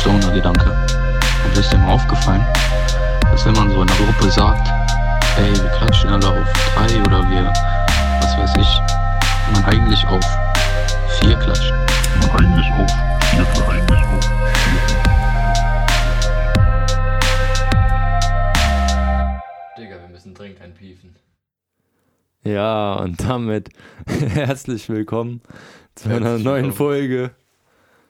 Stoner-Gedanke. Und ist dir mal aufgefallen, dass wenn man so in der Gruppe sagt, ey, wir klatschen alle auf drei oder wir, was weiß ich, man eigentlich auf vier klatscht. Man eigentlich auf vier, eigentlich auf vier. Digga, wir müssen dringend einpiefen. Ja, und damit herzlich willkommen zu einer Herzlich neuen willkommen. Folge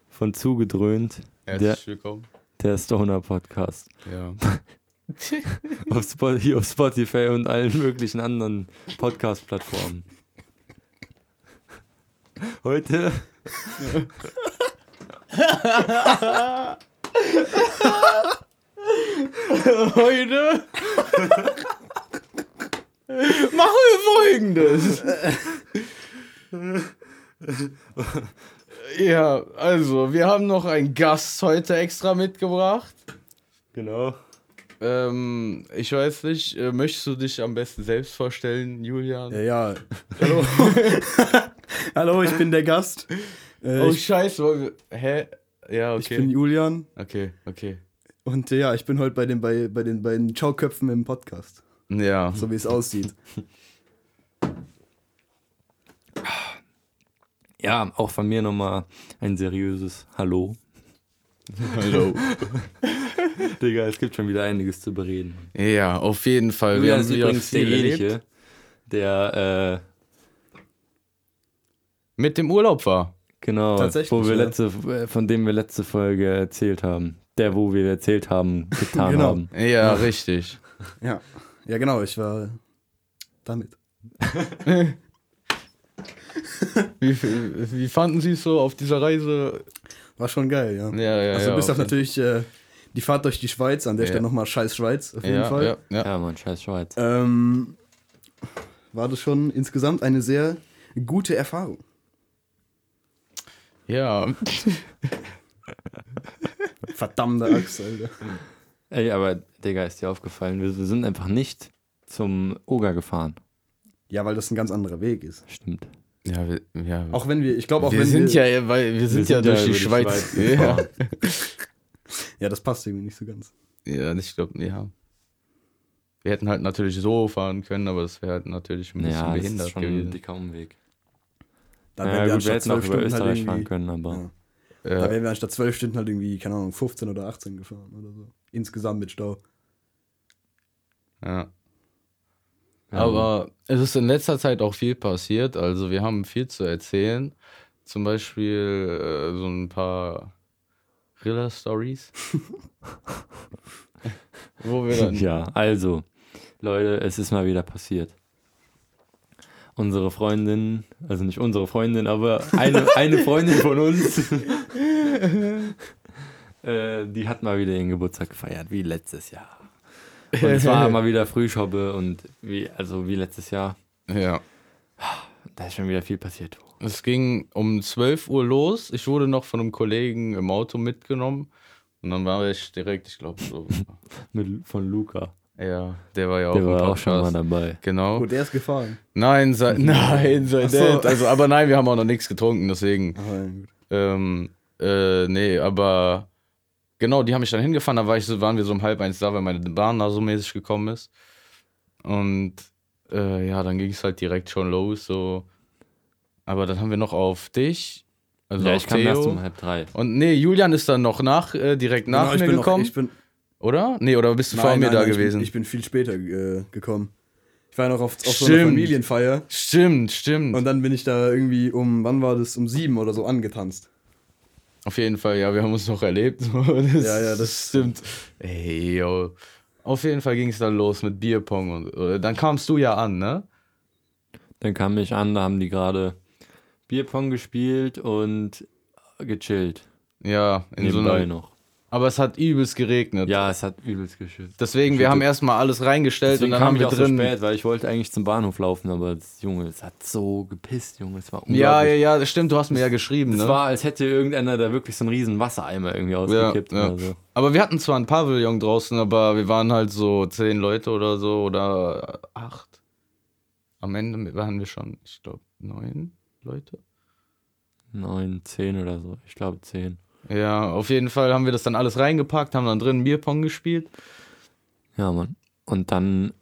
von Zugedröhnt, Herzlich willkommen. der Stoner Podcast. Ja. Auf Spot hier auf Spotify und allen möglichen anderen Podcast-Plattformen. Heute Heute machen wir folgendes. ja, also, wir haben noch einen Gast heute extra mitgebracht. genau. Ähm, ich weiß nicht, äh, möchtest du dich am besten selbst vorstellen, Julian? Ja, ja. Hallo. Hallo, ich bin der Gast. Äh, oh, ich, scheiße. Hä? Ja, ich okay. bin Julian okay, okay. und äh, ja, ich bin heute bei den, bei, bei den beiden Schauköpfen im Podcast. Ja. So wie es aussieht. Ja, auch von mir nochmal ein seriöses Hallo. Hallo. Digga, es gibt schon wieder einiges zu bereden. ja, auf jeden Fall. Wir Julian haben übrigens derjenige, der, äh, Mit dem Urlaub war. genau, Tatsächlich, wo wir ja. letzte, von dem wir letzte Folge erzählt haben. Der, wo wir erzählt haben, getan Genau. haben. Ja, richtig. Ja. Ja, genau, ich war damit. Wie, wie fanden Sie es so auf dieser Reise? War schon geil, ja. Ja, ja, also ja. bis auf jeden- natürlich äh, die Fahrt durch die Schweiz, an der Ja. Stelle nochmal scheiß Schweiz, auf jeden ja, Fall. Ja, ja. Ja, Mann, scheiß Schweiz. Ähm, war das schon insgesamt eine sehr gute Erfahrung. ja. Verdammte Axt, Alter. Ey, aber, Digga, ist dir aufgefallen, wir sind einfach nicht zum Oga gefahren. Ja, weil das ein ganz anderer Weg ist. Stimmt. Ja, wir, ja. Auch wenn wir, ich glaube auch wir wenn sind wir, ja, weil wir sind ja durch die über Schweiz. ja. ja, das passt irgendwie nicht so ganz. ja, ich glaube, ja. Wir hätten halt natürlich so fahren können, aber das wäre halt natürlich ein bisschen Ja, das behindert ist schon ein gewesen. dicker Umweg. Da Ja, wären wir gut, wir anstatt hätten auch zwölf über Stunden halt Österreich fahren irgendwie, können, aber Ja. Ja. Da wären wir anstatt zwölf Stunden halt irgendwie, keine Ahnung, 15 oder 18 gefahren oder so. Insgesamt mit Stau. Ja. Ja, Aber es ist in letzter Zeit auch viel passiert. Also wir haben viel zu erzählen. Zum Beispiel äh, so ein paar Riller-Stories. Wo wir dann. Ja, also, Leute, es ist mal wieder passiert. Unsere Freundin, also nicht unsere Freundin, aber eine, eine Freundin von uns, äh, die hat mal wieder ihren Geburtstag gefeiert, wie letztes Jahr. Und es war mal wieder Frühschobbe und wie, also wie letztes Jahr. Ja. Da ist schon wieder viel passiert. Es ging um 12 Uhr los. Ich wurde noch von einem Kollegen im Auto mitgenommen. Und dann war ich direkt, ich glaube, so. Mit, von Luca. ja, der war ja auch Der war auch schon mal dabei. Genau. Oh, der ist gefahren. Nein, sei, nein, sei so. nett. Also, aber nein, wir haben auch noch nichts getrunken, deswegen. Gut. Ähm, äh, nee, aber genau, die haben mich dann hingefahren, da war ich so, waren wir so um halb eins da, weil meine Bahn da so mäßig gekommen ist. Und äh, ja, dann ging es halt direkt schon los, so. Aber dann haben wir noch auf dich, also ja, auf ich kam Theo. erst um halb drei. Und nee, Julian ist dann noch nach, äh, direkt nach Genau, ich mir bin noch- gekommen, ich bin, oder? Nee, oder bist du vor nein, mir nein, da nein, gewesen? Ich bin, ich bin viel später äh, gekommen. Ich war ja noch auf, auf so einer. Familienfeier stimmt, stimmt. und dann bin ich da irgendwie um, wann war das, um sieben oder so angetanzt. Auf jeden Fall, ja, wir haben uns noch erlebt. Das Ja, ja, das- stimmt. Ey, yo. Auf jeden Fall ging es dann los mit Bierpong und oder, dann kamst du ja an, ne? Dann kam ich an, da haben die gerade Bierpong gespielt und gechillt. Ja, in so Nebenbei einer, noch. Aber es hat übelst geregnet. Ja, es hat übelst geschüttet. Deswegen, wir haben erstmal alles reingestellt Deswegen und dann haben wir auch drin. so spät, weil ich wollte eigentlich zum Bahnhof laufen, aber das, Junge, es hat so gepisst, Junge, es war ja, unglaublich. ja, ja, das stimmt, du hast mir ja geschrieben, Es ne? war, als hätte irgendeiner da wirklich so einen riesen Wassereimer irgendwie ausgekippt ja. oder so. Aber wir hatten zwar ein Pavillon draußen, aber wir waren halt so zehn Leute oder so oder acht. Am Ende waren wir schon, ich glaube, neun Leute. Neun, zehn oder so. Ich glaube zehn. Ja, auf jeden Fall haben wir das dann alles reingepackt, haben dann drin Bierpong gespielt. Ja, Mann. Und dann,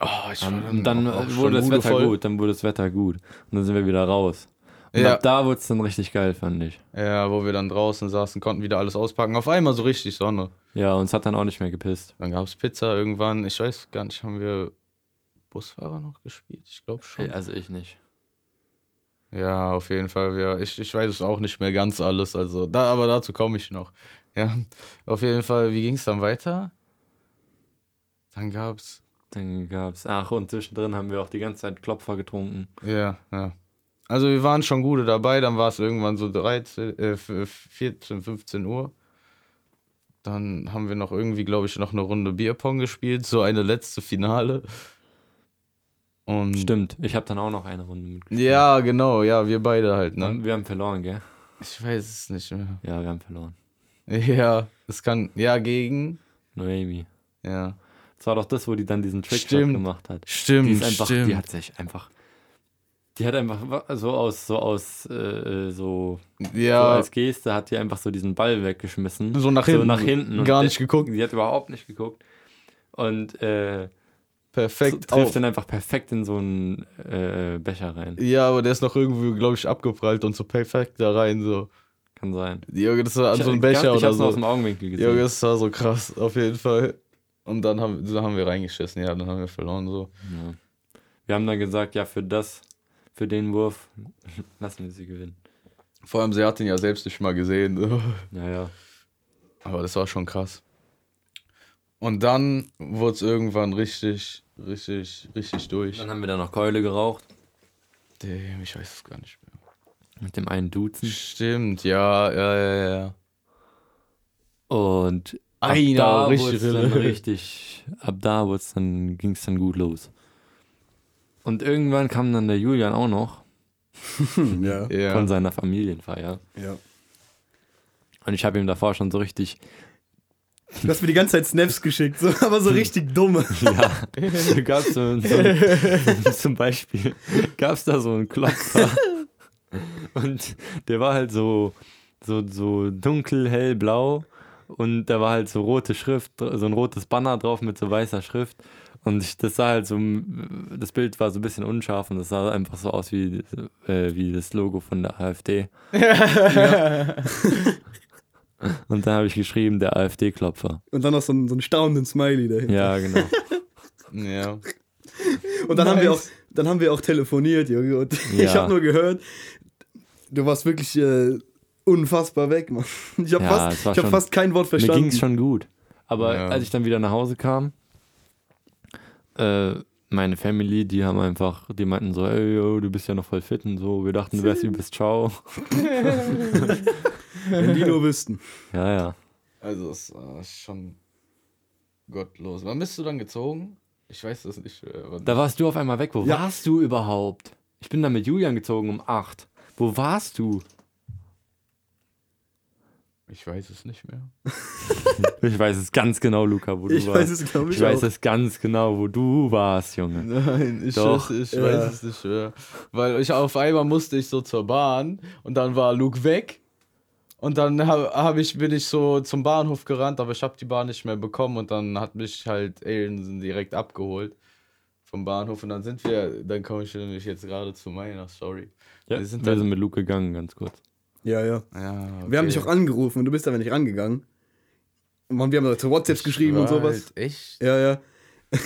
Oh, ich und dann wurde das Wetter gut, dann wurde das Wetter gut. Und dann sind wir wieder raus. Und Ja. ab da wurde es dann richtig geil, fand ich. Ja, wo wir dann draußen saßen, konnten wieder alles auspacken. Auf einmal so richtig Sonne. Ja, und es hat dann auch nicht mehr gepisst. Dann gab es Pizza irgendwann. Ich weiß gar nicht, haben wir Busfahrer noch gespielt? Ich glaube schon. Also ich nicht. Ja, auf jeden Fall. Ja, ich, ich weiß es auch nicht mehr ganz alles. Also, da, aber dazu komme ich noch. Ja, auf jeden Fall. Wie ging es dann weiter? Dann gab's. Dann gab's, ach, und zwischendrin haben wir auch die ganze Zeit Klopfer getrunken. Ja, ja. Also, wir waren schon gute dabei. Dann war es irgendwann so 13, äh, 14, 15 Uhr. Dann haben wir noch irgendwie, glaube ich, noch eine Runde Bierpong gespielt. So eine letzte Finale. Und Stimmt, ich habe dann auch noch eine Runde mitgespielt. Ja, genau. Ja, wir beide halt, ne? Und wir haben verloren, gell? Ich weiß es nicht mehr. Ja, wir haben verloren. Ja, es kann. Ja, gegen. Noemi. Ja. Das war doch das, wo die dann diesen Trickshot Stimmt. gemacht hat. Stimmt, Die ist einfach, stimmt. die hat sich einfach. Die hat einfach so aus, so aus, äh, so, so ja, als Geste hat die einfach so diesen Ball weggeschmissen. so nach hinten. So nach hinten. Gar nicht geguckt. Die hat überhaupt nicht geguckt. Und äh, Perfekt. trifft Auf. dann einfach perfekt in so einen äh, Becher rein. Ja, aber der ist noch irgendwie, glaube ich, abgeprallt und so perfekt da rein. So. Kann sein. Junge, das war an so ein ich, Becher ich oder hab's nur aus so. dem Augenwinkel gesehen. Junge, das war so krass, auf jeden Fall. Und dann haben, dann haben wir reingeschissen, ja, dann haben wir verloren. so. Ja. Wir haben dann gesagt, ja, für das, für den Wurf, lassen wir sie gewinnen. Vor allem, sie hat ihn ja selbst nicht mal gesehen. so. Ja, ja. Aber das war schon krass. Und dann wurde es irgendwann richtig, richtig, richtig durch. Dann haben wir da noch Keule geraucht. Damn, ich weiß es gar nicht mehr. Mit dem einen Duzen. Stimmt, ja, ja, ja, ja. Und ab Einer, da richtig dann richtig, ab da dann, ging es dann gut los. Und irgendwann kam dann der Julian auch noch. Ja. von seiner Familienfeier. ja. Und ich habe ihm davor schon so richtig, Du hast mir die ganze Zeit Snaps geschickt, so, aber so richtig dumme. ja, gab so, so zum Beispiel, gab es da so einen Klopfer. Und der war halt so, so, so dunkel, hellblau. Und da war halt so rote Schrift, so ein rotes Banner drauf mit so weißer Schrift. Und ich, das sah halt so, das Bild war so ein bisschen unscharf und das sah einfach so aus wie, äh, wie das Logo von der AfD. Und dann habe ich geschrieben, der AfD-Klopfer. Und dann noch so einen, so einen staunenden Smiley dahinter. Ja, genau. ja. Und dann haben wir auch, Nice. dann haben wir auch telefoniert, Junge. Und ich Ja. habe nur gehört, du warst wirklich äh, unfassbar weg, Mann. Ich habe Ja, fast, ich hab fast kein Wort Mir verstanden. ging es schon gut. Aber Ja. als ich dann wieder nach Hause kam, äh, meine Family, die haben einfach, die meinten so, ey, yo, du bist ja noch voll fit und so. Wir dachten, du wärst übelst ciao. Wenn die nur wüssten. Ja, ja. Also, es war schon gottlos. Wann bist du dann gezogen? Ich weiß das nicht. äh, Da warst du auf einmal weg. Wo Ja. warst du überhaupt? Ich bin dann mit Julian gezogen um 8. Wo warst du? Ich weiß es nicht mehr. Ich weiß es ganz genau, Luca, wo du Ich warst. weiß es, glaube ich, ich weiß auch. es ganz genau, wo du warst, Junge. Nein, ich, Doch. weiß, ich Ja. weiß es nicht mehr. Weil ich auf einmal musste ich so zur Bahn und dann war Luke weg. Und dann hab, hab ich, bin ich so zum Bahnhof gerannt, aber ich habe die Bahn nicht mehr bekommen und dann hat mich halt Aiden direkt abgeholt vom Bahnhof und dann sind wir, dann komme ich nämlich jetzt gerade zu meiner Story. Ja, Wir wir sind sind, dann- mit Luke gegangen, ganz kurz. Ja, ja. Ja, Wir haben okay. dich auch angerufen und du bist aber nicht rangegangen. Und wir haben da zu WhatsApps geschrieben und sowas. Halt echt? Ja, ja.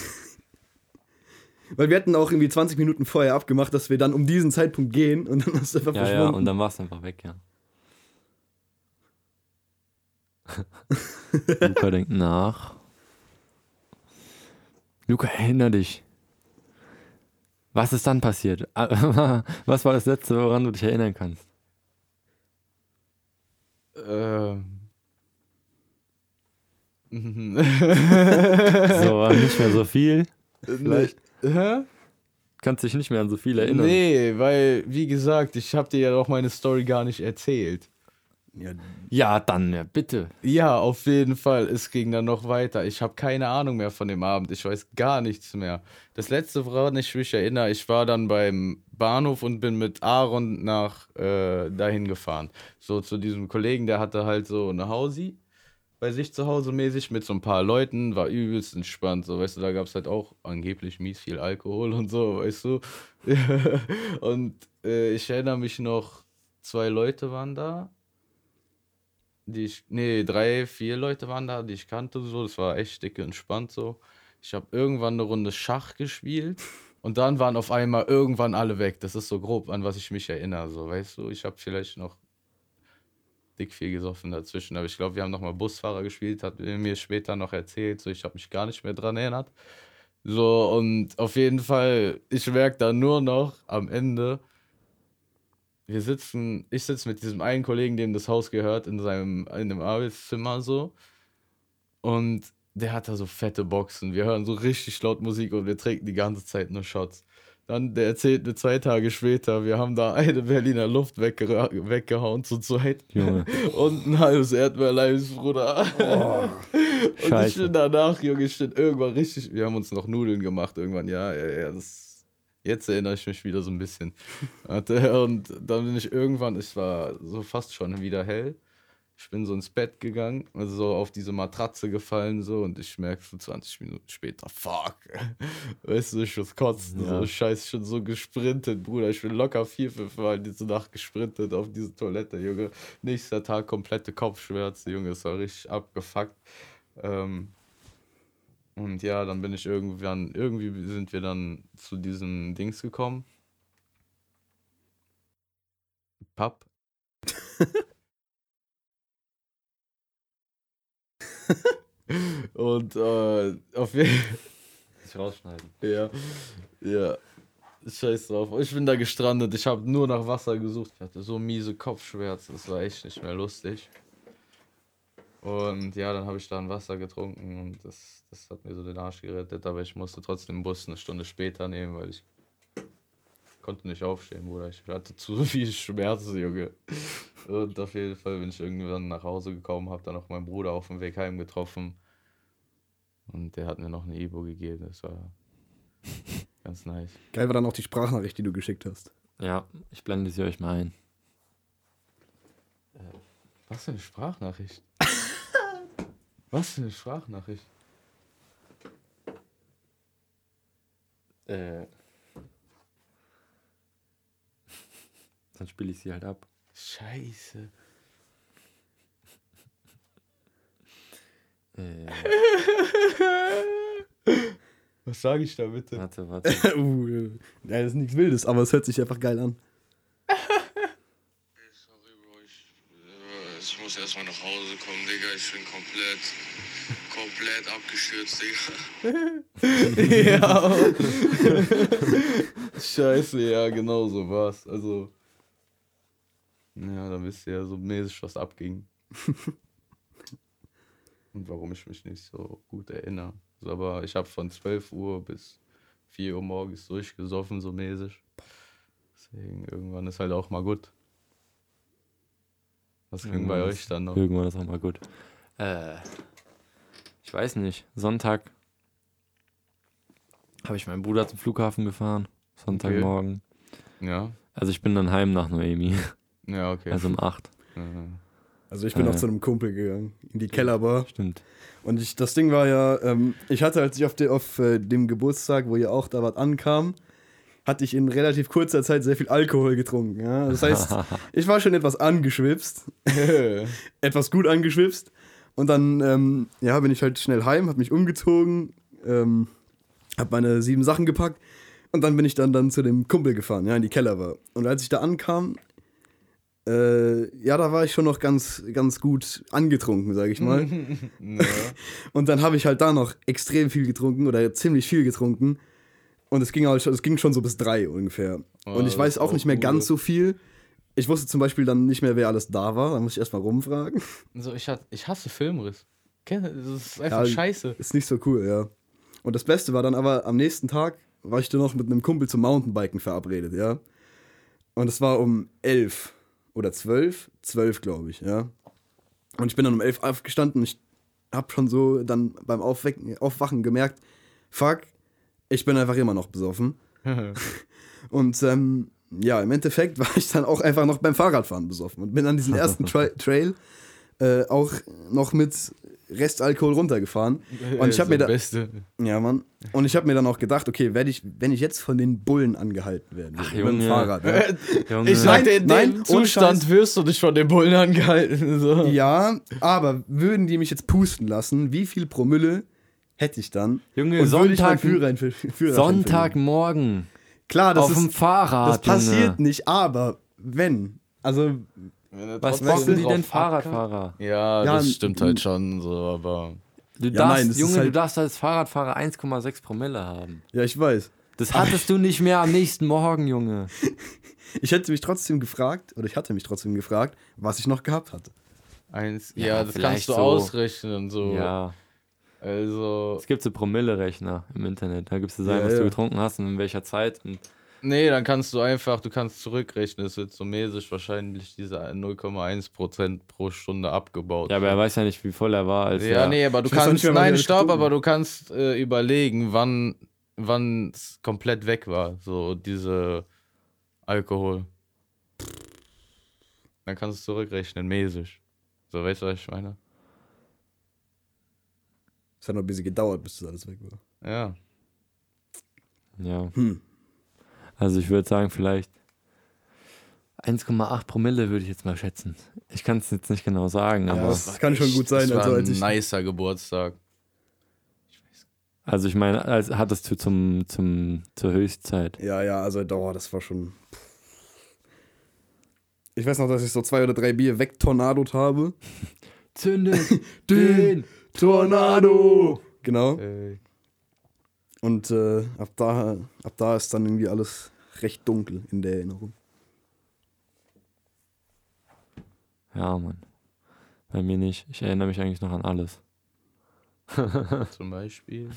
Weil wir hatten auch irgendwie 20 Minuten vorher abgemacht, dass wir dann um diesen Zeitpunkt gehen und dann hast du einfach Ja, ja, verschwunden. und dann war es einfach weg, ja. Luca denkt nach. Luca, erinnere dich. Was ist dann passiert? Was war das Letzte, woran du dich erinnern kannst? Ähm. So, nicht mehr so viel. Vielleicht. Hä? Kannst dich nicht mehr an so viel erinnern. Nee, weil, wie gesagt, ich habe dir ja auch meine Story gar nicht erzählt. Ja, Ja, dann, ja, bitte. Ja, auf jeden Fall. Es ging dann noch weiter. Ich habe keine Ahnung mehr von dem Abend. Ich weiß gar nichts mehr. Das letzte, woran ich mich erinnere, ich war dann beim Bahnhof und bin mit Aaron nach äh, dahin gefahren. So zu diesem Kollegen, der hatte halt so eine Hausi bei sich zu Hause mäßig mit so ein paar Leuten, war übelst entspannt. So, weißt du, da gab es halt auch angeblich mies viel Alkohol und so, weißt du. und äh, ich erinnere mich noch, zwei Leute waren da die ich, nee, drei, vier Leute waren da, die ich kannte, so, das war echt dicke entspannt so. Ich habe irgendwann eine Runde Schach gespielt und dann waren auf einmal irgendwann alle weg. Das ist so grob, an was ich mich erinnere, so, weißt du, ich habe vielleicht noch dick viel gesoffen dazwischen, aber ich glaube, wir haben nochmal Busfahrer gespielt, hat mir später noch erzählt, so, ich habe mich gar nicht mehr dran erinnert. So, und auf jeden Fall, ich merke da nur noch am Ende, wir sitzen, ich sitze mit diesem einen Kollegen, dem das Haus gehört, in seinem, in dem Arbeitszimmer so. Und der hat da so fette Boxen. Wir hören so richtig laut Musik und wir trinken die ganze Zeit nur Shots. Dann, der erzählt mir zwei Tage später, wir haben da eine Berliner Luft wegge weggehauen zu zweit. Junge. Und ein halbes Erdbeerleis, Bruder. und ich bin danach, Junge, ich bin irgendwann richtig, wir haben uns noch Nudeln gemacht irgendwann, ja, ja, ja, das, jetzt erinnere ich mich wieder so ein bisschen. Warte, Und dann bin ich irgendwann, es war so fast schon wieder hell. Ich bin so ins Bett gegangen, also so auf diese Matratze gefallen so und ich merke so 20 Minuten später, fuck. Weißt du, ich muss kotzen, Ja. so scheiße, ich bin so gesprintet, Bruder. Ich bin locker vier, fünf Mal diese Nacht gesprintet auf diese Toilette, Junge. Nächster Tag komplette Kopfschmerzen, Junge, es war richtig abgefuckt. Ähm, und ja, dann bin ich irgendwann, irgendwie sind wir dann zu diesem Dings gekommen. Pub. Und äh, auf jeden Fall. Ich rausschneiden. Ja, ja. Scheiß drauf. Ich bin da gestrandet. Ich habe nur nach Wasser gesucht. Ich hatte so miese Kopfschmerzen. Das war echt nicht mehr lustig. Und ja, dann habe ich da ein Wasser getrunken und das, das hat mir so den Arsch gerettet. Aber ich musste trotzdem den Bus eine Stunde später nehmen, weil ich konnte nicht aufstehen, Bruder. Ich hatte zu viel Schmerzen, Junge. Und auf jeden Fall bin ich irgendwann nach Hause gekommen, habe dann noch meinen Bruder auf dem Weg heim getroffen. Und der hat mir noch eine Ibo gegeben. Das war ganz nice. Geil war dann auch die Sprachnachricht, die du geschickt hast. Ja, ich blende sie euch mal ein. Was für eine Sprachnachricht? Was für eine Sprachnachricht? Äh. Dann spiele ich sie halt ab. Scheiße. Äh, Was sage ich da bitte? warte, warte. uh, ja, das ist nichts Wildes, aber es hört sich einfach geil an. Sorry, Bro, ich, äh, ich muss erstmal nach Hause kommen, Digga. Ich bin komplett, komplett abgestürzt, Digga. ja. Scheiße, ja, genau so war's. Also. Ja, dann wisst ihr ja so mäßig, was abging. Und warum ich mich nicht so gut erinnere. Also, aber ich habe von 12 Uhr bis 4 Uhr morgens durchgesoffen, so mäßig. Deswegen, irgendwann ist halt auch mal gut. Was ging bei Irgendwann euch dann noch? Irgendwann ist auch mal gut. Äh, ich weiß nicht. Sonntag habe ich meinen Bruder zum Flughafen gefahren. Sonntagmorgen. Ja, Also ich bin dann heim nach Noemi. ja, okay. Also um 8. Ja. Also ich bin Äh. auch zu einem Kumpel gegangen, in die Kellerbar. Stimmt. Und ich, das Ding war ja, ähm, ich hatte, als ich auf, de, auf äh, dem Geburtstag, wo ihr auch da wart, ankam, hatte ich in relativ kurzer Zeit sehr viel Alkohol getrunken. Ja? Das heißt, ich war schon etwas angeschwipst, etwas gut angeschwipst. Und dann ähm, ja, bin ich halt schnell heim, hab mich umgezogen, ähm, hab meine sieben Sachen gepackt und dann bin ich dann, dann zu dem Kumpel gefahren, ja, in die Kellerbar. Und als ich da ankam, äh, ja, da war ich schon noch ganz, ganz gut angetrunken, sage ich mal. Und dann habe ich halt da noch extrem viel getrunken oder ziemlich viel getrunken. Und es ging, halt schon, es ging schon so bis drei ungefähr. Oh, und ich das weiß auch nicht mehr cool. ganz so viel. Ich wusste zum Beispiel dann nicht mehr, wer alles da war. Da muss ich erstmal rumfragen. So, ich, hat, ich hasse Filmriss. Das ist einfach Ja, scheiße. Ist nicht so cool, ja. Und das Beste war dann aber, am nächsten Tag war ich dann noch mit einem Kumpel zum Mountainbiken verabredet, ja. Und es war um elf. oder zwölf, zwölf glaube ich, ja. Und ich bin dann um elf aufgestanden. Ich habe schon so dann beim Aufwecken, Aufwachen gemerkt, fuck, ich bin einfach immer noch besoffen. und ähm, ja, im Endeffekt war ich dann auch einfach noch beim Fahrradfahren besoffen und bin an diesen ersten Tra Trail äh, auch noch mit Restalkohol runtergefahren. Und ich habe mir da, Beste. ja Mann, und ich habe mir dann auch gedacht, okay, werde ich, wenn ich jetzt von den Bullen angehalten werde, Ach, mit dem Junge. Fahrrad, ja, Junge. Ich sag dir, in Nein, dem Zustand Scheiß. wirst du dich von den Bullen angehalten. So. ja, aber würden die mich jetzt pusten lassen, wie viel Promille hätte ich dann? Junge, und würde ich meinen Sonntag- Führerschein, für- Führerschein? Sonntagmorgen. Klar, das auf dem ist, Fahrrad. das passiert Junge. nicht, aber wenn, also Was bocken die denn. Fahrradfahrer? Ja, Ja, das stimmt halt schon so, aber. Du Ja, darfst, nein, das ist Junge, du halt- darfst als Fahrradfahrer 1,6 Promille haben. ja, ich weiß. Das hattest du nicht mehr am nächsten Morgen, Junge. Ich hätte mich trotzdem gefragt, oder ich hatte mich trotzdem gefragt, was ich noch gehabt hatte. Eins, Ja, ja, das kannst du so. ausrechnen. So. Ja. Also. Es gibt so Promille-Rechner im Internet. Da gibst du sagen, Ja, was ja. du getrunken hast und in welcher Zeit. Und Nee, dann kannst du einfach, du kannst zurückrechnen. Es wird so mäßig wahrscheinlich diese 0,1% pro Stunde abgebaut. ja, aber er weiß ja nicht, wie voll er war. Als Ja, er, nee, aber du kannst, nicht nein, stopp, aber du kannst äh, überlegen, wann wann es komplett weg war, so diese Alkohol. Dann kannst du zurückrechnen, mäßig. So, weißt du, was ich meine? Es hat noch ein bisschen gedauert, bis das alles weg war. Ja. Ja. Hm. Also ich würde sagen, vielleicht 1,8 Promille würde ich jetzt mal schätzen. Ich kann es jetzt nicht genau sagen, aber. das kann schon gut sein. Das war Also, als ein ich, nicer Geburtstag. Also ich meine, als hattest du zum, zum, zur Höchstzeit. ja, ja, also oh, das war schon. Ich weiß noch, dass ich so zwei oder drei Bier wegtornadot habe. Zünde Den Tornado! Genau. Äh, Und äh, ab, da, ab da ist dann irgendwie alles recht dunkel in der Erinnerung. Ja, Mann. Bei mir nicht. Ich erinnere mich eigentlich noch an alles. zum Beispiel.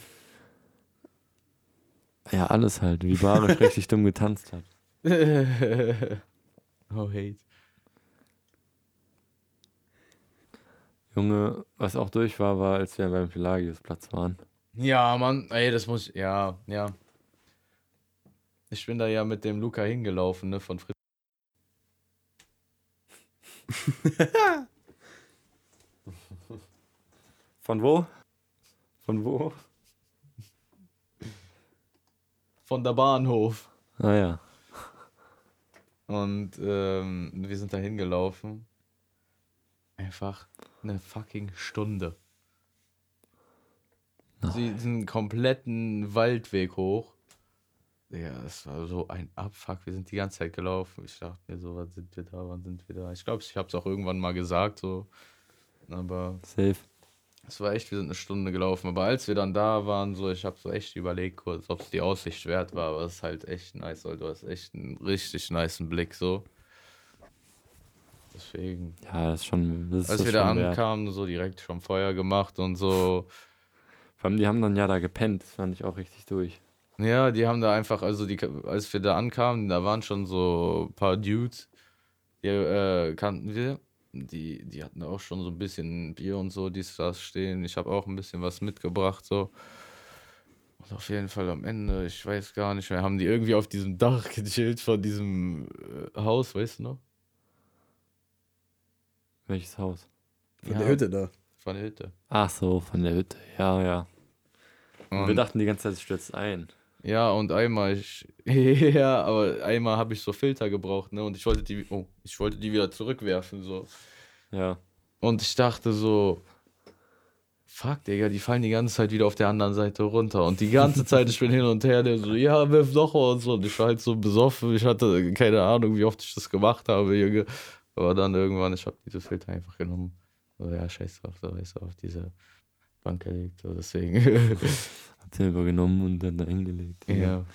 Ja, alles halt. Wie Barisch richtig dumm getanzt hat. oh, hate. Junge, was auch durch war, war, als wir beim Pelagiusplatz waren. Ja, Mann, ey, das muss, ja, ja. Ich bin da ja mit dem Luca hingelaufen, ne, von Fritz. Von wo? Von wo? Von der Bahnhof. Ah ja. Und ähm, wir sind da hingelaufen. Einfach eine fucking Stunde. Sie diesen kompletten Waldweg hoch. Ja, das war so ein Abfuck. Wir sind die ganze Zeit gelaufen. Ich dachte mir so, wann sind wir da, wann sind wir da? Ich glaube, ich habe es auch irgendwann mal gesagt, so. Aber Safe. es war echt, wir sind eine Stunde gelaufen. Aber als wir dann da waren, so, ich habe so echt überlegt kurz, ob es die Aussicht wert war. Aber es ist halt echt nice, weil du hast echt einen richtig niceen Blick, so. Deswegen. Ja, das ist schon. Das ist Als das wir da schon wert. ankamen, so direkt schon Feuer gemacht und so. Vor allem, die haben dann ja da gepennt. Das fand ich auch richtig durch. Ja, die haben da einfach, also die, als wir da ankamen, da waren schon so ein paar Dudes, die äh, kannten wir. Die, die hatten auch schon so ein bisschen Bier und so, dies, das stehen. Ich habe auch ein bisschen was mitgebracht, so. Und auf jeden Fall am Ende, ich weiß gar nicht mehr, haben die irgendwie auf diesem Dach gechillt von diesem äh, Haus, weißt du noch? Welches Haus? Von Ja, der Hütte da. Von der Hütte. Ach so, von der Hütte. Ja, ja. Und wir dachten die ganze Zeit, es stürzt ein. Ja, und einmal, ich, ja, aber einmal habe ich so Filter gebraucht, ne? Und ich wollte die, oh, ich wollte die wieder zurückwerfen, so. Ja. Und ich dachte so, fuck, Digga, die fallen die ganze Zeit wieder auf der anderen Seite runter. Und die ganze Zeit, ich bin hin und her, der so, ja, wirf noch mal und so. Und ich war halt so besoffen, ich hatte keine Ahnung, wie oft ich das gemacht habe, Junge. Aber dann irgendwann, ich habe diese Filter einfach genommen. So, ja, scheiß drauf, so, du, auf diese Bank gelegt, so, deswegen. Hat sie übergenommen und dann da hingelegt. ja.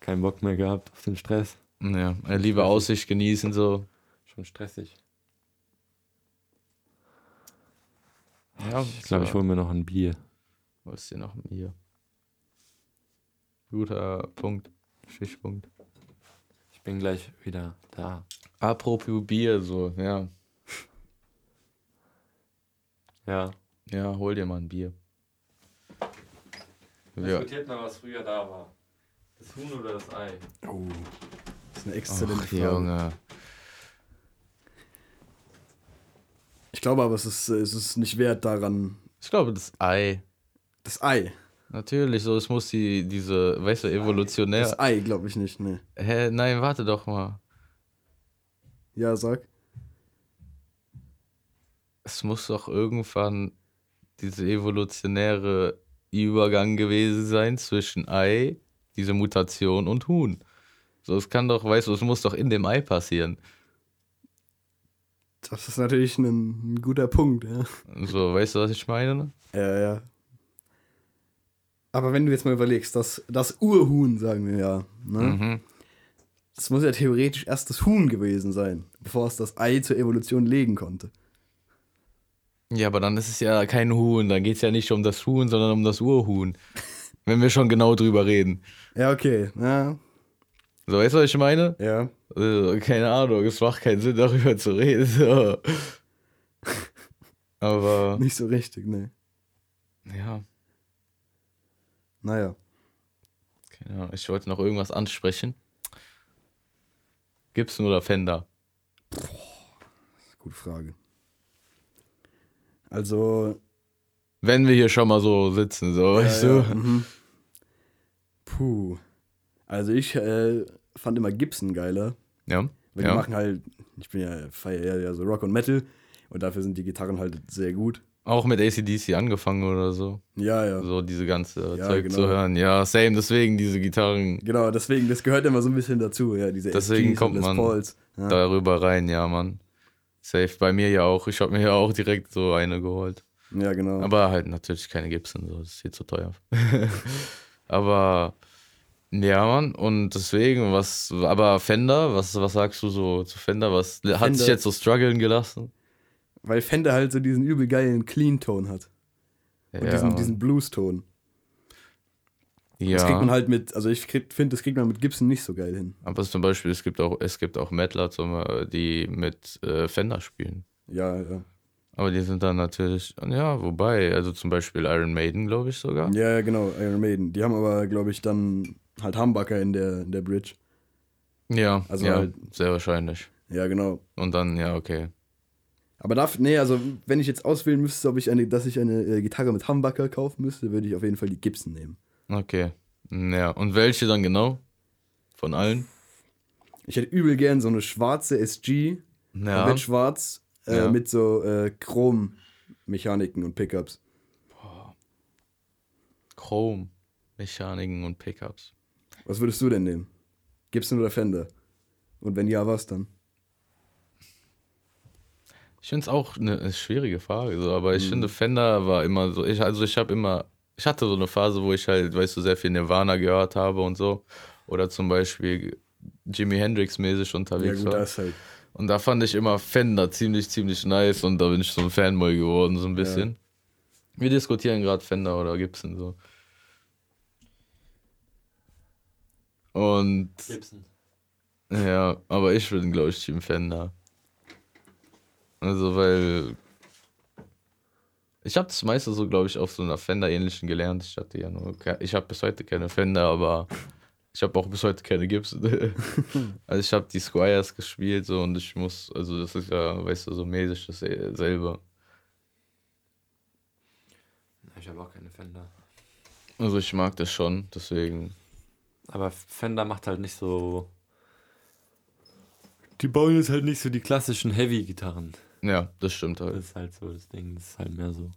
Keinen Bock mehr gehabt auf den Stress. Ja, lieber Aussicht genießen, so. Schon stressig. Ja, Ich glaube, ich hole mir noch ein Bier. Was ist hier noch hier? Guter Punkt. Stichpunkt. Ich bin gleich wieder da. Apropos Bier, so, ja. Ja. Ja, hol dir mal ein Bier. Ja. Diskutiert mal, was früher da war. Das Huhn oder das Ei? Oh, das ist eine exzellente Ach, Frage. Junge. Ich glaube aber, es ist, es ist nicht wert daran. Ich glaube, das Ei. Das Ei. Natürlich, so, es muss die, diese, weißt du, evolutionär. Das Ei glaube ich nicht, ne. Hä, nein, warte doch mal. Ja, sag. Es muss doch irgendwann diese evolutionäre Übergang gewesen sein zwischen Ei, diese Mutation und Huhn. So, es kann doch, weißt du, es muss doch in dem Ei passieren. Das ist natürlich ein, ein guter Punkt, ja. So, weißt du, was ich meine? Ja, ja. Aber wenn du jetzt mal überlegst, das, das Urhuhn, sagen wir ja, ne? Mhm. Das muss ja theoretisch erst das Huhn gewesen sein, bevor es das Ei zur Evolution legen konnte. Ja, aber dann ist es ja kein Huhn, dann geht es ja nicht um das Huhn, sondern um das Urhuhn. Wenn wir schon genau drüber reden. Ja, okay. Ja, So, weißt du, was ich meine? ja. Äh, keine Ahnung, es macht keinen Sinn, darüber zu reden. So. Aber, Nicht so richtig, ne. ja, Naja. keine Ahnung. Ich wollte noch irgendwas ansprechen. Gibson oder Fender? Gute Frage. Also, Wenn wir hier schon mal so sitzen, so, weißt ja, du? mhm. Puh. Also ich äh, fand immer Gibson geiler. Ja. Weil ja. die machen halt, ich bin ja, feier ja so Rock und Metal und dafür sind die Gitarren halt sehr gut. Auch mit ACDC angefangen oder so. Ja, ja. So diese ganze Ja, Zeug genau. zu hören. Ja, same, deswegen diese Gitarren Genau, deswegen, das gehört immer so ein bisschen dazu, ja, diese Deswegen kommt man. Ja. darüber rein, ja, Mann. Safe. Bei mir ja auch. Ich habe mir ja auch direkt so eine geholt. ja, genau. Aber halt natürlich keine Gibson, so, das ist viel zu teuer. aber ja, Mann, und deswegen, was, aber Fender, was, was sagst du so zu Fender? Was hat Fender- sich jetzt so strugglen gelassen? Weil Fender halt so diesen übel geilen Clean-Ton hat. Und ja, diesen, diesen Blues-Ton. ja. Das kriegt man halt mit, also ich finde, das kriegt man mit Gibson nicht so geil hin. aber zum Beispiel, es gibt auch, es gibt auch Metaler, zum, die mit äh, Fender spielen. Ja, ja. Aber die sind dann natürlich, ja, wobei, also zum Beispiel Iron Maiden, glaube ich sogar. Ja, ja, genau, Iron Maiden. Die haben aber, glaube ich, dann halt Humbucker in der, in der Bridge. Ja, Also ja, halt- sehr wahrscheinlich. Ja, genau. Und dann, ja, okay. Aber darf, nee, also wenn ich jetzt auswählen müsste, ob ich eine, dass ich eine äh, Gitarre mit Humbucker kaufen müsste, würde ich auf jeden Fall die Gibson nehmen. Okay. Ja, und welche dann genau? Von allen? Ich hätte übel gern so eine schwarze SG, Ja. komplett schwarz, äh, Ja. mit so äh, Chrom-Mechaniken und Pickups. Chrome, Mechaniken und Pickups. Was würdest du denn nehmen? Gibson oder Fender? Und wenn ja, was dann? Ich finde es auch eine, schwierige Frage, so, aber Mhm. ich finde, Fender war immer so, ich, also ich habe immer, ich hatte so eine Phase, wo ich halt, weißt du, sehr viel Nirvana gehört habe und so. Oder zum Beispiel Jimi Hendrix-mäßig Ja, unterwegs gut, war. das halt. Und da fand ich immer Fender ziemlich, ziemlich nice und da bin ich so ein Fanboy geworden, so ein bisschen. Wir diskutieren gerade Fender oder Gibson so. Und Gibson. ja, aber ich bin, glaube ich, Team Fender. Also, weil ich habe das meiste so, glaube ich, auf so einer Fender-ähnlichen gelernt. Ich hatte ja nur, ich habe bis heute keine Fender, aber ich habe auch bis heute keine Gibson. also ich habe die Squires gespielt so und ich muss, also das ist ja, weißt du, so mäßig dasselbe. Ich habe auch keine Fender. Also ich mag das schon, deswegen. Aber Fender macht halt nicht so. Die bauen jetzt halt nicht so die klassischen Heavy-Gitarren. Ja, das stimmt Das halt. ist halt so das Ding. Das ist halt mehr so.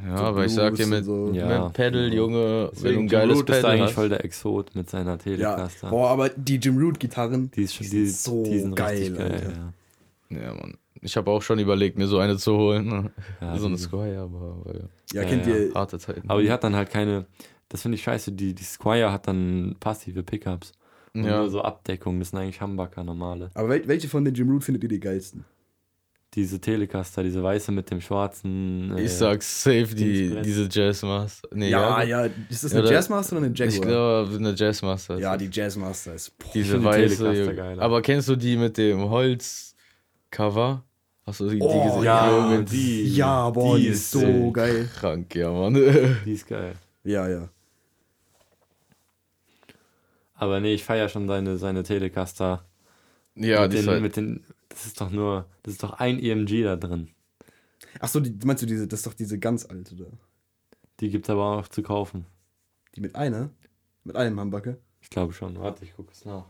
Ja, So aber ich sag dir mit, so. Ja. mit Pedal, Junge, wenn du ein Jim geiles Root ist da Pedal eigentlich hast. voll der Exot mit seiner Ja, Telecaster. boah, aber die Jim Root Gitarren, die ist schon die die, sind so die sind geil, geil. Alter. Ja. Ja, Mann. Ich habe auch schon überlegt, mir so eine zu holen. ne? Ja, so eine Squire, aber weil, ja, Ja, kennt ja. ihr, harte Zeiten. Aber die hat dann halt keine. Das finde ich scheiße. Die, die Squire hat dann passive Pickups. Und ja. nur so Abdeckung. Das sind eigentlich Humbucker normale. aber wel welche von den Jim Root findet ihr die geilsten? Diese Telecaster, diese weiße mit dem schwarzen. äh, Ich sag safe die, diese Jazzmaster. Nee, Ja, ja, ist das Ja, eine da- Jazzmaster oder eine Jaguar? Ich glaube, eine Jazzmaster. ja, die Jazzmaster ist. Boah, Diese die weiße. Geiler. Aber kennst du die mit dem Holzcover? Hast du die, die Oh, gesehen? ja, Junge, die. ja, boah, die, die ist ist so geil. krank, ja, Mann. Die ist geil. Ja, ja. Aber nee, ich feiere schon seine, seine Telecaster. ja, mit die den, halt, mit den, das ist doch nur, das ist doch ein EMG da drin. Achso, die, meinst du diese, das ist doch diese ganz alte da. Die gibt es aber auch noch zu kaufen. Die mit einer? Mit einem Hamburger? Ich glaube schon. Warte, ich gucke es nach.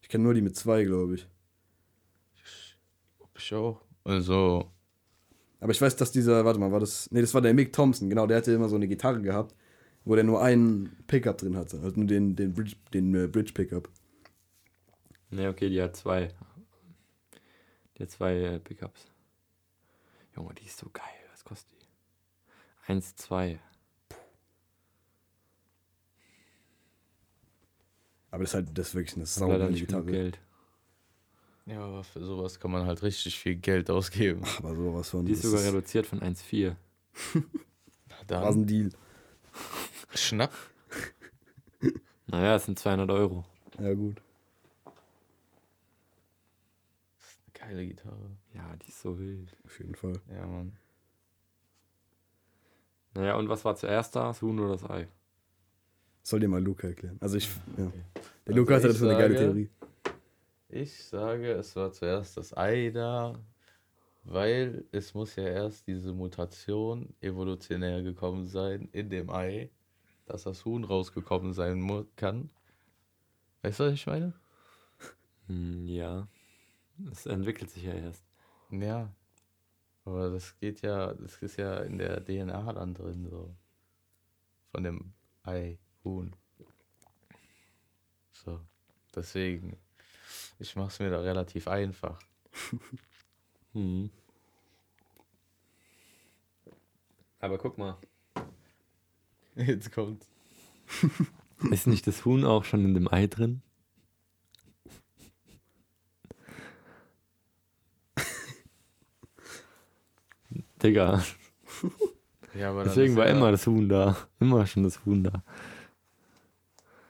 Ich kenne nur die mit zwei, glaube ich. ich auch. Also, Aber ich weiß, dass dieser, warte mal, war das. Nee, das war der Mick Thompson, genau, der hatte immer so eine Gitarre gehabt, wo der nur einen Pickup drin hatte. Also nur den, den Bridge, den äh, Bridge Pickup. Nee, okay, die hat zwei. Die hat zwei äh, Pickups. Junge, die ist so geil. Was kostet die? 1, 2. Aber das ist halt, das ist wirklich eine saubere Gitarre. Geld. ja, aber für sowas kann man halt richtig viel Geld ausgeben. Aber sowas von. Die ist sogar reduziert von 1,4. war ein Deal. Schnapp. Naja, es sind 200 Euro. Ja, gut. Geile Gitarre. Ja, die ist so wild. Auf jeden Fall. Ja, Mann. Naja, und was war zuerst da? Das Huhn oder das Ei? Soll dir mal Luca erklären. Also ich, ja. Der Also Luca hatte ich dazu eine geile Theorie. Ich sage, es war zuerst das Ei da, weil es muss ja erst diese Mutation evolutionär gekommen sein in dem Ei, dass das Huhn rausgekommen sein kann. Weißt du, was ich meine? Hm, ja. Es entwickelt sich ja erst. Ja. Aber das geht ja, das ist ja in der DNA dann drin, so. Von dem Ei, Huhn. So. Deswegen, ich mach's mir da relativ einfach. Hm. Aber guck mal. Jetzt kommt. Ist nicht das Huhn auch schon in dem Ei drin? Digga, Ja, deswegen war ja, immer das Huhn da. Immer schon das Huhn da.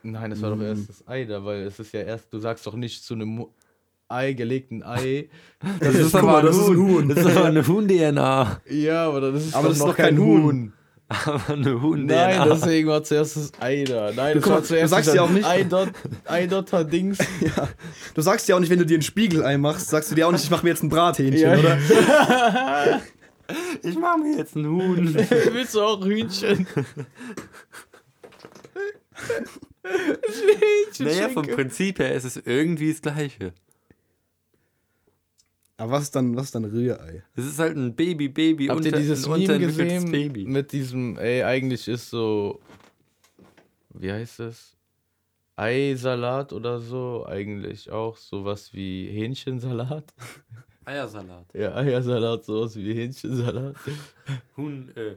Nein, es war doch erst das Ei da, weil es ist ja erst, du sagst doch nicht zu einem Ei, gelegten Ei. Das ist aber mal, ein das ist ein Huhn. Huhn. Das ist aber eine Huhn-DNA. Ja, aber das ist, Aber das ist doch kein Huhn. Aber eine Huhn-DNA. Nein, deswegen war zuerst das Ei da. Nein, das guck mal, war zuerst du sagst ja auch nicht- Eidot, Eidotter Dings. Du sagst ja auch nicht, wenn du dir ein Spiegelei machst, sagst du dir auch nicht, ich mache mir jetzt ein Brathähnchen, Ja. oder? Ich mach mir jetzt ein Huhn. Willst du auch Hühnchen? naja, vom Prinzip her ist es irgendwie das Gleiche. Aber was ist dann, was ist dann Rührei? Es ist halt ein Baby, Baby, Habt ihr unter, dieses ein Meme gesehen Baby. mit diesem, ey, eigentlich ist so, wie heißt es? Eisalat oder so, eigentlich auch sowas wie Hähnchensalat. Eiersalat. Ja, Eiersalat, sowas wie Hähnchensalat. Huhn, äh,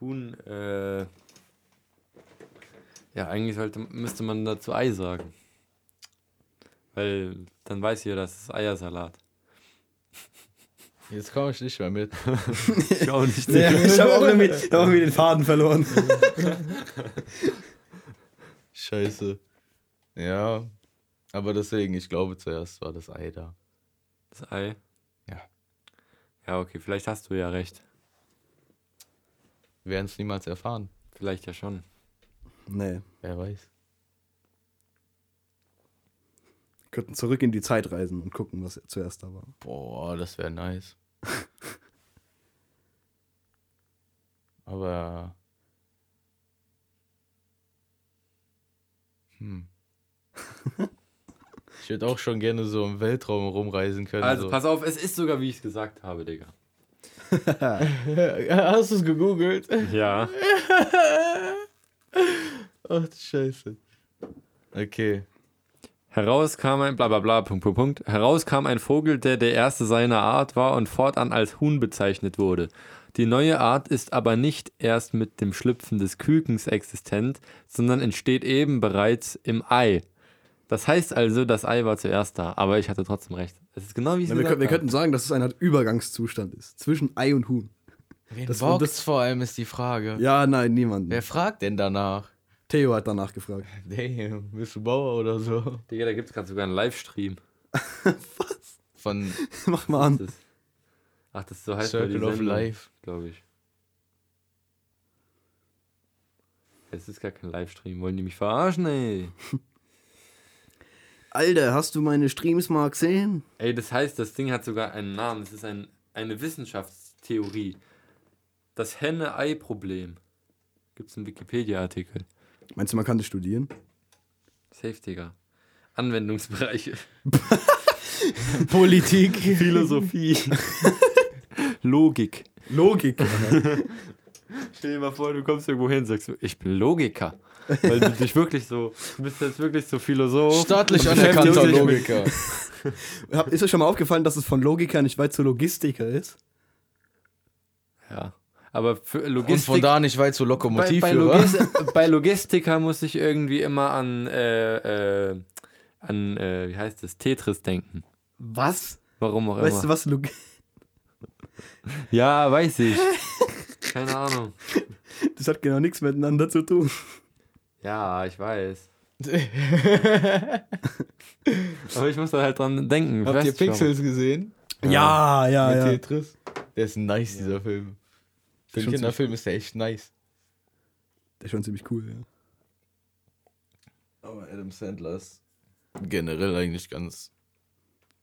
Huhn, äh. Ja, eigentlich sollte, müsste man dazu Ei sagen. Weil dann weiß jeder, das ist Eiersalat. Jetzt komme ich nicht mehr mit. Ich auch nicht. Ja, ich habe auch, irgendwie- ich hab auch irgendwie den Faden verloren. Scheiße. Ja, aber deswegen, ich glaube zuerst war das Ei da. Das Ei? Ja. Ja, okay, vielleicht hast du ja recht. Wir werden es niemals erfahren. Vielleicht ja schon. Nee. Wer weiß. Wir könnten zurück in die Zeit reisen und gucken, was zuerst da war. Boah, das wäre nice. Aber. Hm. Ich würde auch schon gerne so im Weltraum rumreisen können. Also so. pass auf, es ist sogar, wie ich es gesagt habe, Digga. Hast du es gegoogelt? Ja. Ach du Scheiße. Okay. Heraus kam ein bla bla bla, Punkt, Punkt, Punkt. Heraus kam ein Vogel, der der erste seiner Art war und fortan als Huhn bezeichnet wurde. Die neue Art ist aber nicht erst mit dem Schlüpfen des Kükens existent, sondern entsteht eben bereits im Ei. Das heißt also, das Ei war zuerst da, aber ich hatte trotzdem recht. Es ist genau wie ich Ja, wir, können, wir könnten sagen, dass es eine Art Übergangszustand ist. Zwischen Ei und Huhn. Wen Das- das, das- vor allem ist die Frage. Ja, nein, niemand. Wer fragt denn danach? Theo hat danach gefragt. Damn, bist du Bauer oder so? Digga, da gibt es gerade sogar einen Livestream. Von Mach mal an. Das, ach, das ist so heißt Circle of Life. glaube ich. Es ist gar kein Livestream. Wollen die mich verarschen, ey? Alter, hast du meine Streams mal gesehen? Ey, das heißt, das Ding hat sogar einen Namen. Es ist ein, eine Wissenschaftstheorie. Das Henne-Ei-Problem. Gibt es einen Wikipedia-Artikel. Meinst du, man kann das studieren? Safe, Digga. Anwendungsbereiche. Politik. Philosophie. Logik. Logik. Stell dir mal vor, du kommst irgendwo hin und sagst, ich bin Logiker. Weil du dich wirklich so, du bist jetzt wirklich so Philosoph. Staatlich anerkannter Logiker. Ist euch schon mal aufgefallen, dass es von Logiker nicht weit zu Logistiker ist? Ja. Aber für Und Logistik. von da nicht weit zur bei, bei, Lokomotivführer. Logis bei Logistiker muss ich irgendwie immer an, äh, äh, an, äh, wie heißt das, Tetris denken. Was? Warum auch Weißt du immer. was? Log Ja, weiß ich. Keine Ahnung. das hat genau nichts miteinander zu tun. Ja, ich weiß. Aber ich muss da halt dran denken. Habt ihr schon. Pixels gesehen? Ja, ja, Mit ja. Tetris? Der ist nice, dieser Film. Für einen Kinderfilm ist der echt nice. Der ist schon ziemlich cool, ja. Aber Adam Sandler ist generell eigentlich ganz.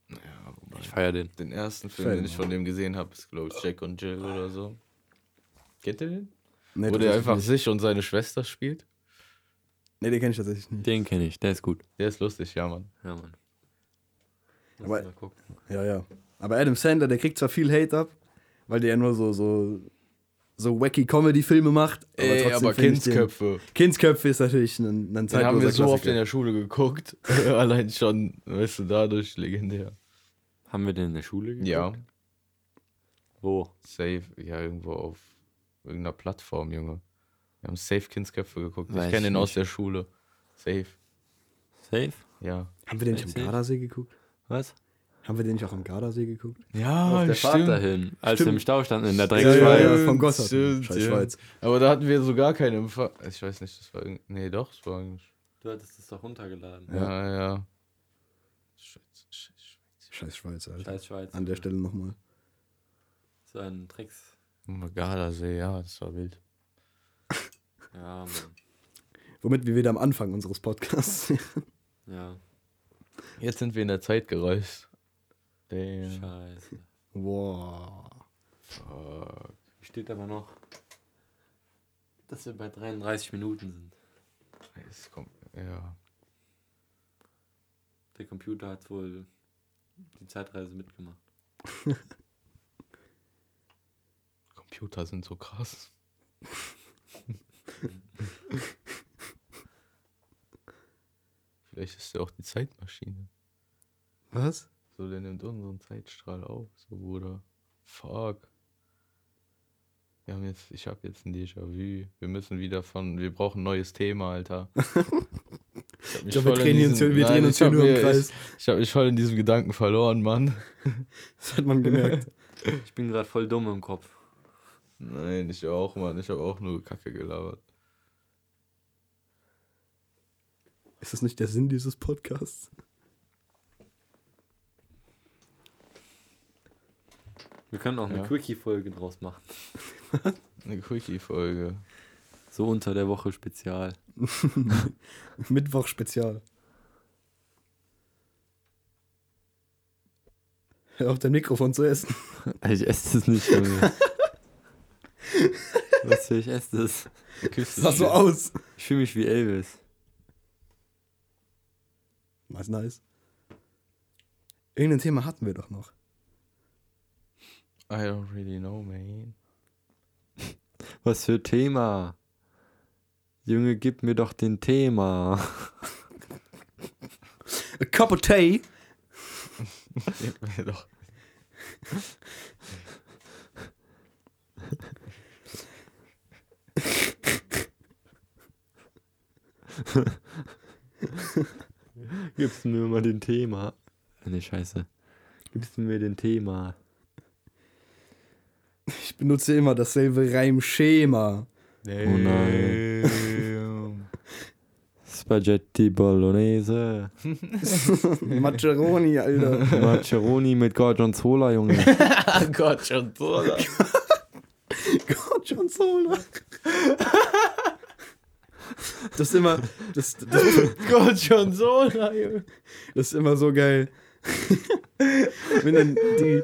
Naja, wobei. Ich feier den. Den ersten Film, Feier den ich von dem gesehen habe, ist, glaube ich, Jack und Jill oder so. Kennt ihr den? Nee, Wo der einfach nicht. sich und seine Schwester spielt? Nee, den kenne ich tatsächlich nicht. Den kenne ich, der ist gut. Der ist lustig, ja, Mann. Ja, Mann. Lass Aber-. Ja, ja. Aber Adam Sandler, der kriegt zwar viel Hate ab, weil der ja nur so, so, so wacky Comedy-Filme macht. Ey, trotzdem aber ich den- Kindsköpfe. Kindsköpfe ist natürlich ein, ein Den haben wir so oft in der Schule geguckt. Allein schon, weißt du, dadurch legendär. Haben wir den in der Schule geguckt? Ja, Wo? safe. Ja, irgendwo auf irgendeiner Plattform, Junge. Wir haben safe Kindsköpfe geguckt. Weiß ich kenne ihn aus der Schule. Safe. Safe? Ja. Haben wir den nicht am. Gardasee geguckt? Was? Haben wir den nicht auch am Gardasee geguckt? Ja, Auf der Fahrt dahin, als wir im Stau standen in der Ja, ja, Dreckschweiz. ja, Gotthard. Stimmt, Scheiß ja. Schweiz. Aber da hatten wir so gar keinen Empfang. Ich weiß nicht, das war irgendwie. Nee, doch, das war eigentlich. Du hattest es doch runtergeladen. Ja, ja. Scheiße, scheiße. Scheiß Schweiz, Alter. Scheiß Schweiz. An der Stelle nochmal. So ein Tricks. Gardasee, ja, das war wild. Ja, Mann. Womit wir wieder am Anfang unseres Podcasts sind. Ja, Jetzt sind wir in der Zeit gereist. Damn. scheiße. Wow. Fuck. Steht aber noch, dass wir bei 33 Minuten sind. Es kommt, ja. Der Computer hat wohl die Zeitreise mitgemacht. Computer sind so krass. Vielleicht ist er auch die Zeitmaschine. Was? So, der nimmt unseren Zeitstrahl auf, so Bruder. Fuck. Wir haben jetzt, ich habe jetzt ein Déjà-vu. Wir müssen wieder von, wir brauchen ein neues Thema, Alter. Ich, Ich glaube, wir drehen, hier uns- wir drehen uns hier nur im Kreis. Ich, ich habe mich voll in diesem Gedanken verloren, Mann. Das hat man gemerkt. Ich bin gerade voll dumm im Kopf. Nein, ich auch, Mann. Ich habe auch nur Kacke gelabert. Ist das nicht der Sinn dieses Podcasts? Wir können auch eine Ja. Quickie-Folge draus machen. Eine Quickie-Folge. So unter der Woche Spezial. Mittwoch Spezial. Hör auf dein Mikrofon zu essen. Ich esse das nicht. Was für ich esse das? Küsse Sah so aus. Ich fühle mich wie Elvis. Was nice. Irgendein Thema hatten wir doch noch. I don't really know, man. Was für Thema? Junge, gib mir doch den Thema. A cup of tea. Gib mir doch. Gibst du mir mal den Thema. Ne, scheiße. Gibst du mir den Thema. Ich benutze immer dasselbe Reimschema. Oh nein. Spaghetti Bolognese. Macaroni, Alter. Macaroni mit Gorgonzola, Junge. So lang. Das ist immer, das, das, so. Junge. das ist immer so geil. Wenn dann die,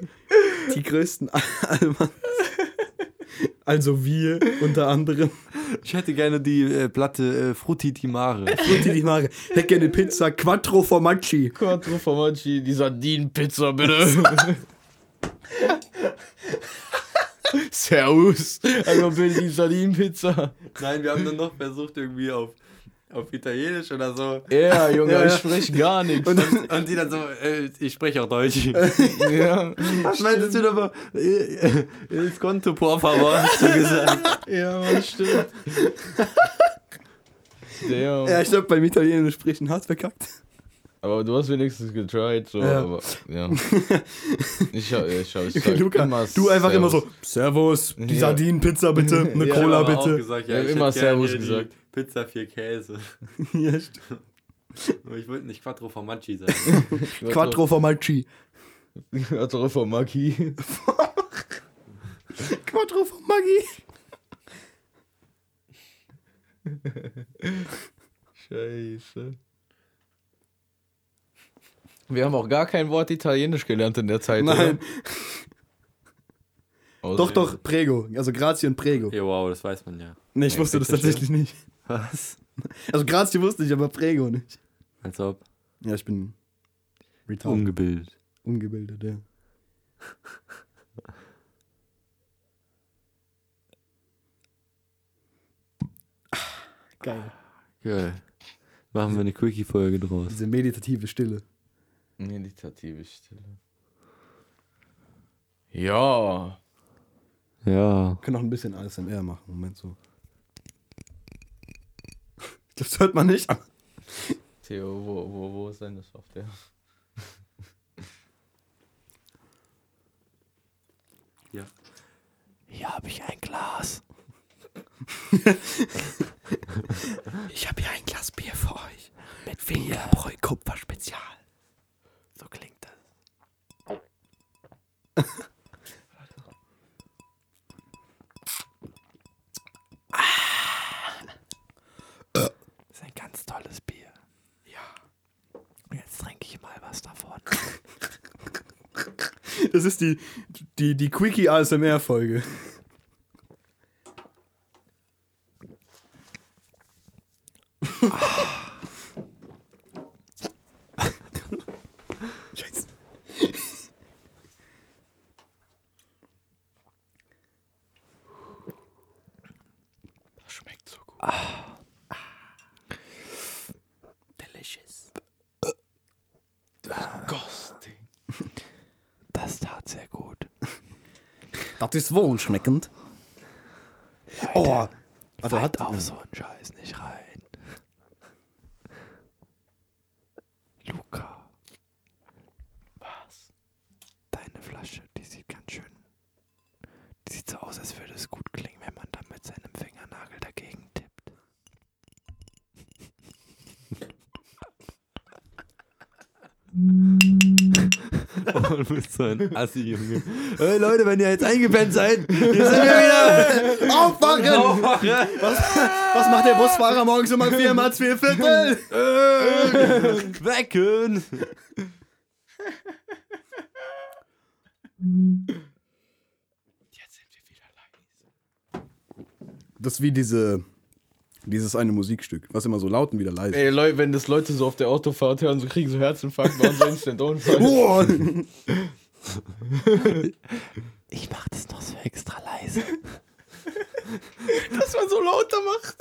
die größten Almans, also wir unter anderem, Ich hätte gerne die äh, Platte äh, Frutti di Mare. Frutti di Mare, hätte gerne Pizza Quattro Formaggi. Quattro Formaggi, die Sardinenpizza, bitte. Servus. Einmal bitte die Sardinenpizza. Nein, wir haben dann noch versucht, irgendwie auf, auf Italienisch oder so. Ja, Junge, Ja, ich sprich gar nichts. Und, und die dann so, äh, ich spreche auch Deutsch. ja, Meintest du aber, äh, il conto por favor, hast du gesagt. ja, Mann, stimmt. Damn. Ja, ich glaube, beim Italienisch sprechen hart verkackt. Aber du hast wenigstens getried, so, Ja. aber, ja. Ich, hab- ich, hab- ich Okay, Luca, immer du einfach immer Servus. so, Servus, die Ja. Sardinenpizza bitte, eine Ja, Cola bitte. Gesagt, ja, ich immer Servus gesagt. Pizza vier Käse. Ja, stimmt. Aber ich wollte nicht Quattro Formaggi sagen. Quattro Formaggi. Quattro Formaggi. Quattro Formaggi. Scheiße. Wir haben auch gar kein Wort Italienisch gelernt in der Zeit. Nein, Oder? doch, doch, Prego. Also Grazie und Prego. ja, wow, das weiß man ja. Nee, ich Ja, wusste das tatsächlich nicht. Was? Also Grazie wusste ich, aber Prego nicht. Als ob. Ja, ich bin retarded. Ungebildet. Ungebildet, ja. Geil. Geil. Machen wir eine Quickie-Folge draus. Diese meditative Stille. Meditative Stille. Ja. Ja. Wir können auch ein bisschen ASMR machen. Moment so. Das hört man nicht. Theo, wo, wo, wo ist denn das Software? Hier habe ich ein Glas. Ich habe hier ein Glas Bier für euch. Mit Fingerbräu Kupfer Spezial. So klingt das. Das was davon. Das ist die, die, die Quickie ASMR Folge. Scheiße. Das schmeckt so gut. Delicious. Ghosting. Das tat sehr gut. Das ist wohlschmeckend. Oh, also hat auf so einen Scheiß nicht rein. Luca. Was? Deine Flasche, die sieht ganz schön. Die sieht so aus, als würde es gut klingen, wenn man da mit seinem Fingernagel dagegen tippt. Oh, du bist so ein Assi, Junge. Hey Leute, wenn ihr jetzt eingepennt seid, hier sind wir wieder. Aufwachen! Was, was macht der Busfahrer morgens um vier mal vier Viertel? Wecken! Das ist wie diese, dieses eine Musikstück, was immer so laut und wieder leise. Ey, Leute, wenn das Leute so auf der Autofahrt hören, so kriegen so Herzinfarkt, machen so Instant-Unfall. Boah. Ich mach das noch so extra leise. Dass man so lauter macht.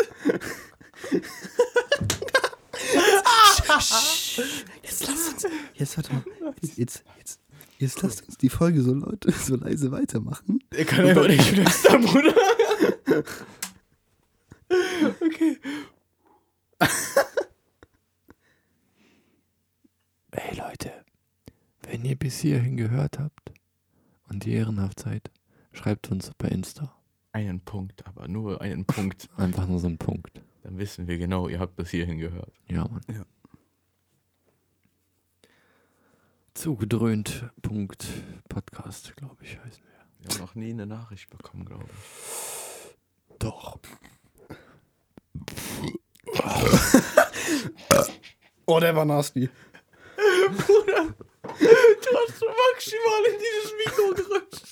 Jetzt lass uns. Jetzt warte mal. Jetzt, jetzt, jetzt, jetzt lasst uns die Folge so laut, so leise weitermachen. Er kann einfach nicht flüstern, Bruder. okay. Hey Leute, wenn ihr bis hierhin gehört habt und ihr ehrenhaft seid, schreibt uns bei Insta. Einen Punkt, aber nur einen Punkt. Einfach nur so ein Punkt. Dann wissen wir genau, ihr habt bis hierhin gehört. Ja, Mann. Ja. Zugedröhnt. Punkt Podcast, glaube ich, heißen wir. Wir haben noch nie eine Nachricht bekommen, glaube ich. Doch. Oh, der war nasty. hast du maximal in dieses Mikro gerutscht.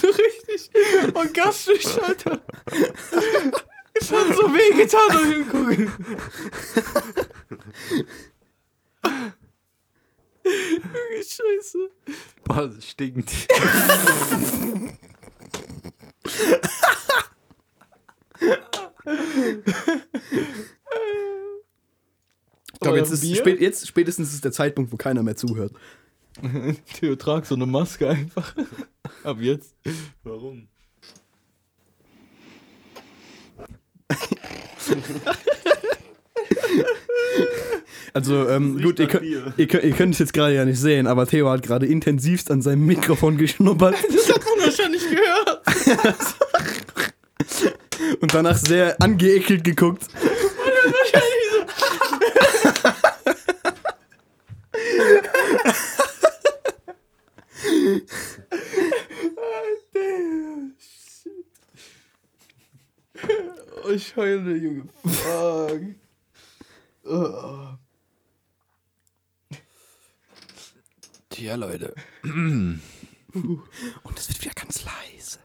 so richtig orgastisch, Alter. Es hat so weh getan beim Hingucken. Junge, Scheiße. Boah, das stinkt. Ich glaube, jetzt, ist spät, jetzt spätestens ist der Zeitpunkt, wo keiner mehr zuhört. Theo, trag so eine Maske einfach. Ab jetzt. Warum? Also, ähm, gut, ihr, könnt- ihr, könnt- ihr könnt es jetzt gerade ja nicht sehen, aber Theo hat gerade intensivst an seinem Mikrofon geschnuppert Das hat man wahrscheinlich gehört. und danach sehr angeekelt geguckt. Oh, ich heule, Junge. Fuck. Oh. Tja, Leute. Und es wird wieder ganz leise.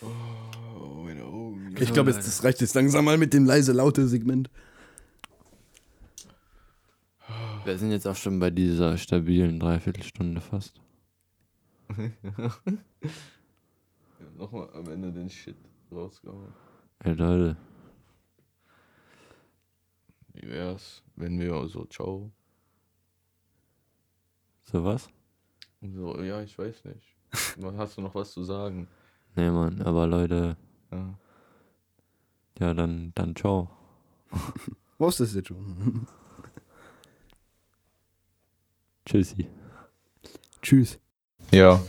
Oh, meine Augen. Ich glaube, das reicht jetzt langsam mal mit dem leise-laute-Segment. Wir sind jetzt auch schon bei dieser stabilen Dreiviertelstunde fast. Nochmal am Ende den Shit rausgehauen. Ey, Leute. Wie wär's, wenn wir so, ciao. So was? So, ja, ich weiß nicht. Hast du noch was zu sagen? Nee, Mann, aber Leute, Ja. ja, dann, dann ciao. Das jetzt schon? Tschüssi. Tschüss. Ja.